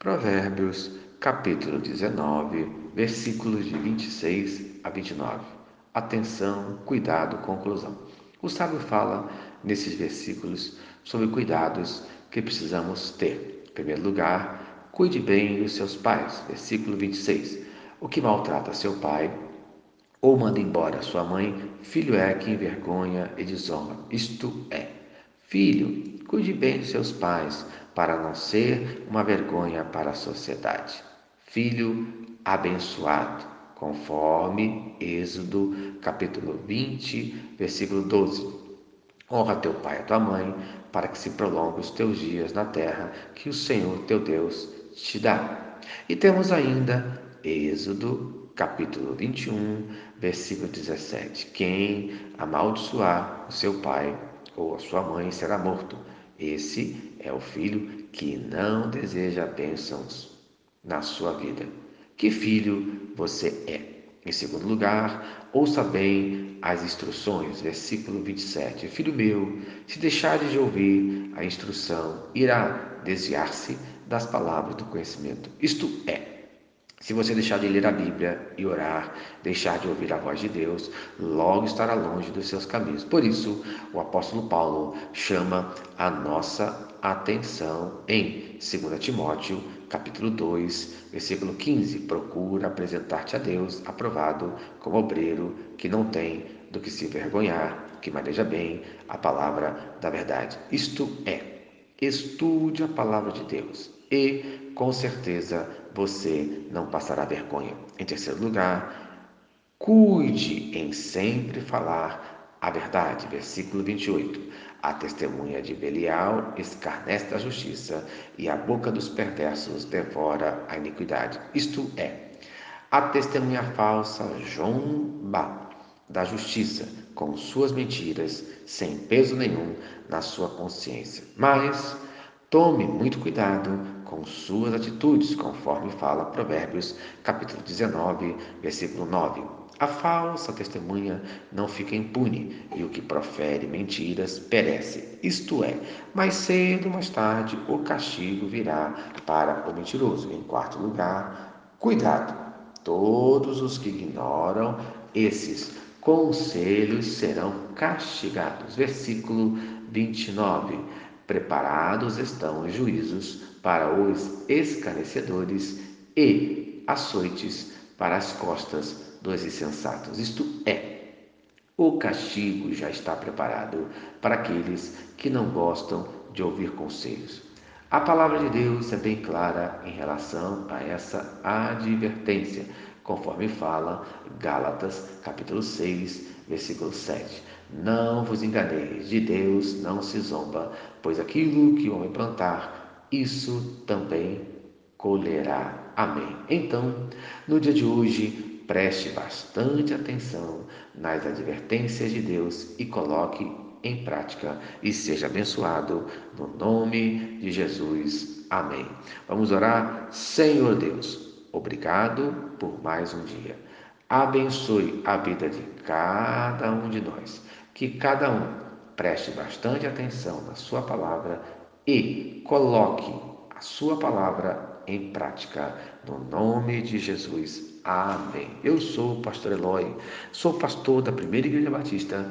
Provérbios, capítulo 19, versículos de 26 a 29. Atenção, cuidado, conclusão. O sábio fala nesses versículos sobre cuidados que precisamos ter. Em primeiro lugar, cuide bem dos seus pais. Versículo 26. O que maltrata seu pai ou manda embora sua mãe, filho é que envergonha e desonra. Isto é, filho, cuide bem dos seus pais, para não ser uma vergonha para a sociedade. Filho abençoado, conforme Êxodo capítulo 20, versículo 12. Honra teu pai e tua mãe, para que se prolongue os teus dias na terra que o Senhor teu Deus te dá. E temos ainda Êxodo capítulo 21, versículo 17. Quem amaldiçoar o seu pai ou a sua mãe será morto. Esse é o filho que não deseja bênçãos na sua vida. Que filho você é? Em segundo lugar, ouça bem as instruções, versículo 27. Filho meu, se deixares de ouvir a instrução, irá desviar-se das palavras do conhecimento. Isto é, se você deixar de ler a Bíblia e orar, deixar de ouvir a voz de Deus, logo estará longe dos seus caminhos. Por isso, o apóstolo Paulo chama a nossa atenção em 2 Timóteo, capítulo 2, versículo 15. Procura apresentar-te a Deus aprovado como obreiro que não tem do que se vergonhar, que maneja bem a palavra da verdade. Isto é, estude a palavra de Deus e, com certeza, você não passará vergonha. Em terceiro lugar, cuide em sempre falar a verdade. Versículo 28. A testemunha de Belial escarnece a justiça e a boca dos perversos devora a iniquidade. Isto é, a testemunha falsa zomba da justiça com suas mentiras, sem peso nenhum na sua consciência. Mas Tome muito cuidado com suas atitudes, conforme fala Provérbios, capítulo 19, versículo 9. A falsa testemunha não fica impune, e o que profere mentiras perece. Isto é, mais cedo ou mais tarde o castigo virá para o mentiroso. Em quarto lugar, cuidado. Todos os que ignoram esses conselhos serão castigados. Versículo 29. Preparados estão os juízos para os escarnecedores e açoites para as costas dos insensatos. Isto é, o castigo já está preparado para aqueles que não gostam de ouvir conselhos. A palavra de Deus é bem clara em relação a essa advertência, conforme fala Gálatas, capítulo 6, versículo 7. Não vos enganeis, de Deus não se zomba, pois aquilo que o homem plantar, isso também colherá. Amém. Então, no dia de hoje, preste bastante atenção nas advertências de Deus e coloque em prática e seja abençoado no nome de Jesus. Amém. Vamos orar, Senhor Deus. Obrigado por mais um dia. Abençoe a vida de cada um de nós que cada um preste bastante atenção na sua palavra e coloque a sua palavra em prática, no nome de Jesus. Amém. Eu sou o pastor Eloy, sou pastor da Primeira Igreja Batista